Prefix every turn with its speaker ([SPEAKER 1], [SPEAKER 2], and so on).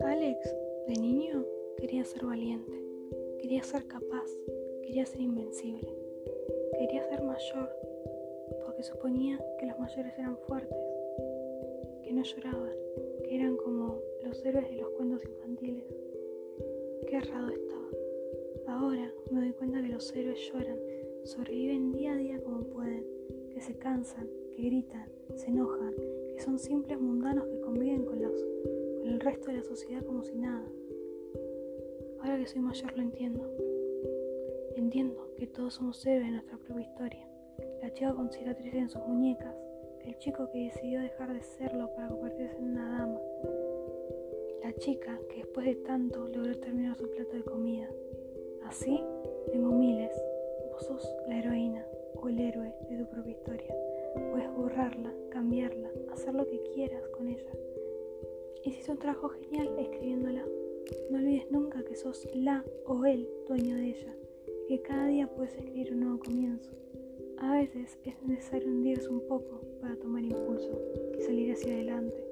[SPEAKER 1] Alex, de niño, quería ser valiente, quería ser capaz, quería ser invencible, quería ser mayor, porque suponía que los mayores eran fuertes, que no lloraban, que eran como los héroes de los cuentos infantiles. Qué errado estaba. Ahora me doy cuenta que los héroes lloran, sobreviven día a día como pueden, que se cansan, que gritan, se enojan, que son simples mundanos que conviven con los con el resto de la sociedad como si nada. Ahora que soy mayor lo entiendo. Entiendo que todos somos héroes de nuestra propia historia. La chica con cicatrices en sus muñecas, el chico que decidió dejar de serlo para convertirse en una dama, la chica que después de tanto logró terminar su plato de comida. Así tengo miles. Vos sos la heroína o el héroe de tu propia historia. Puedes borrarla, hacer lo que quieras con ella. Hiciste un trabajo genial escribiéndola. No olvides nunca que sos la o el dueño de ella que cada día puedes escribir un nuevo comienzo. A veces es necesario hundirse un poco para tomar impulso y salir hacia adelante.